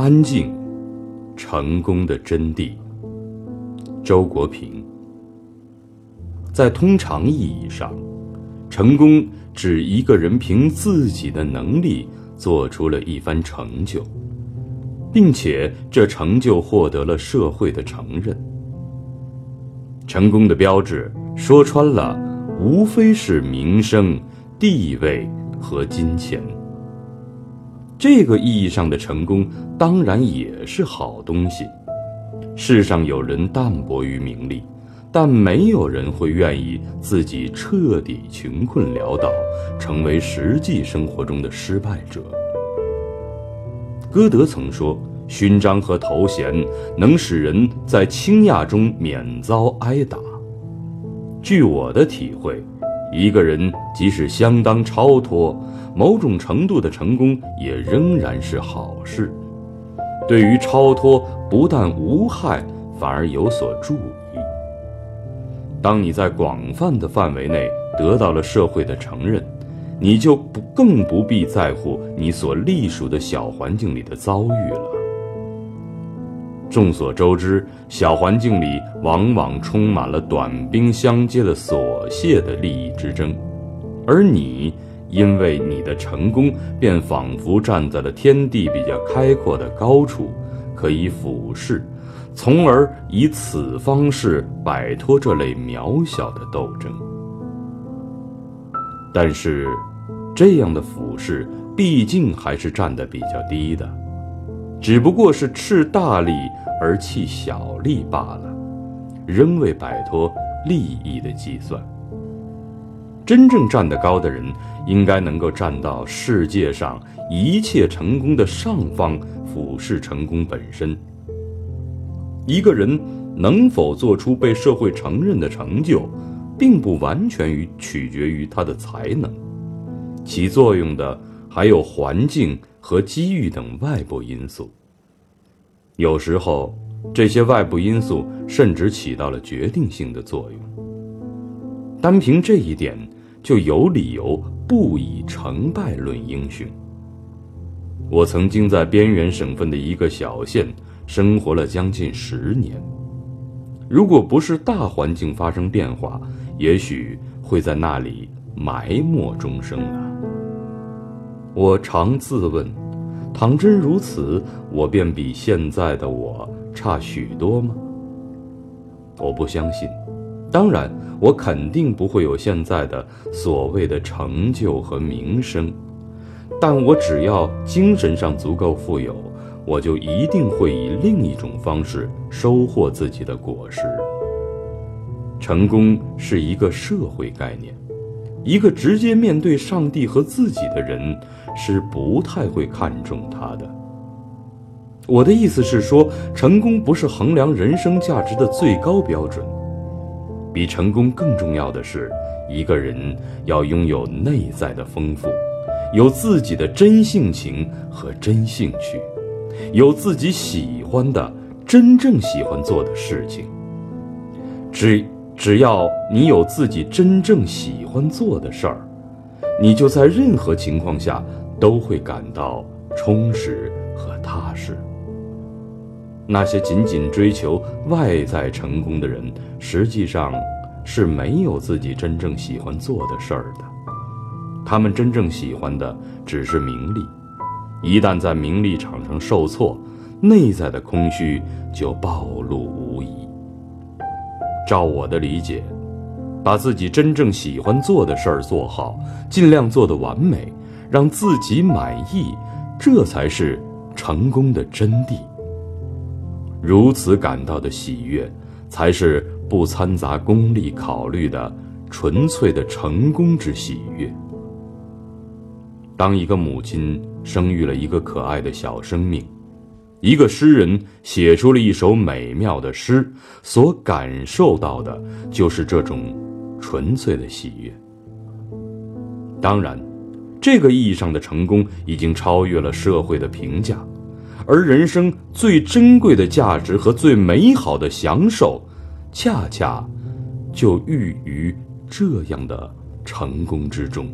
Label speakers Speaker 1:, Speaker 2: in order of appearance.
Speaker 1: 安静，成功的真谛。周国平。在通常意义上，成功指一个人凭自己的能力做出了一番成就，并且这成就获得了社会的承认。成功的标志，说穿了，无非是名声、地位和金钱。这个意义上的成功，当然也是好东西。世上有人淡泊于名利，但没有人会愿意自己彻底穷困潦倒，成为实际生活中的失败者。歌德曾说：“勋章和头衔能使人在倾轧中免遭挨打。”据我的体会，一个人即使相当超脱。某种程度的成功也仍然是好事，对于超脱不但无害，反而有所助益。当你在广泛的范围内得到了社会的承认，你就不更不必在乎你所隶属的小环境里的遭遇了。众所周知，小环境里往往充满了短兵相接的琐屑的利益之争，而你。因为你的成功，便仿佛站在了天地比较开阔的高处，可以俯视，从而以此方式摆脱这类渺小的斗争。但是，这样的俯视毕竟还是站得比较低的，只不过是斥大力而弃小利罢了，仍未摆脱利益的计算。真正站得高的人，应该能够站到世界上一切成功的上方，俯视成功本身。一个人能否做出被社会承认的成就，并不完全于取决于他的才能，起作用的还有环境和机遇等外部因素。有时候，这些外部因素甚至起到了决定性的作用。单凭这一点。就有理由不以成败论英雄。我曾经在边缘省份的一个小县生活了将近十年，如果不是大环境发生变化，也许会在那里埋没终生啊。我常自问：倘真如此，我便比现在的我差许多吗？我不相信。当然，我肯定不会有现在的所谓的成就和名声，但我只要精神上足够富有，我就一定会以另一种方式收获自己的果实。成功是一个社会概念，一个直接面对上帝和自己的人是不太会看重他的。我的意思是说，成功不是衡量人生价值的最高标准。比成功更重要的是，一个人要拥有内在的丰富，有自己的真性情和真兴趣，有自己喜欢的、真正喜欢做的事情。只只要你有自己真正喜欢做的事儿，你就在任何情况下都会感到充实和踏实。那些仅仅追求外在成功的人，实际上是没有自己真正喜欢做的事儿的。他们真正喜欢的只是名利，一旦在名利场上受挫，内在的空虚就暴露无。照我的理解，把自己真正喜欢做的事儿做好，尽量做得完美，让自己满意，这才是成功的真谛。如此感到的喜悦，才是不掺杂功利考虑的纯粹的成功之喜悦。当一个母亲生育了一个可爱的小生命，一个诗人写出了一首美妙的诗，所感受到的就是这种纯粹的喜悦。当然，这个意义上的成功已经超越了社会的评价。而人生最珍贵的价值和最美好的享受，恰恰就寓于这样的成功之中。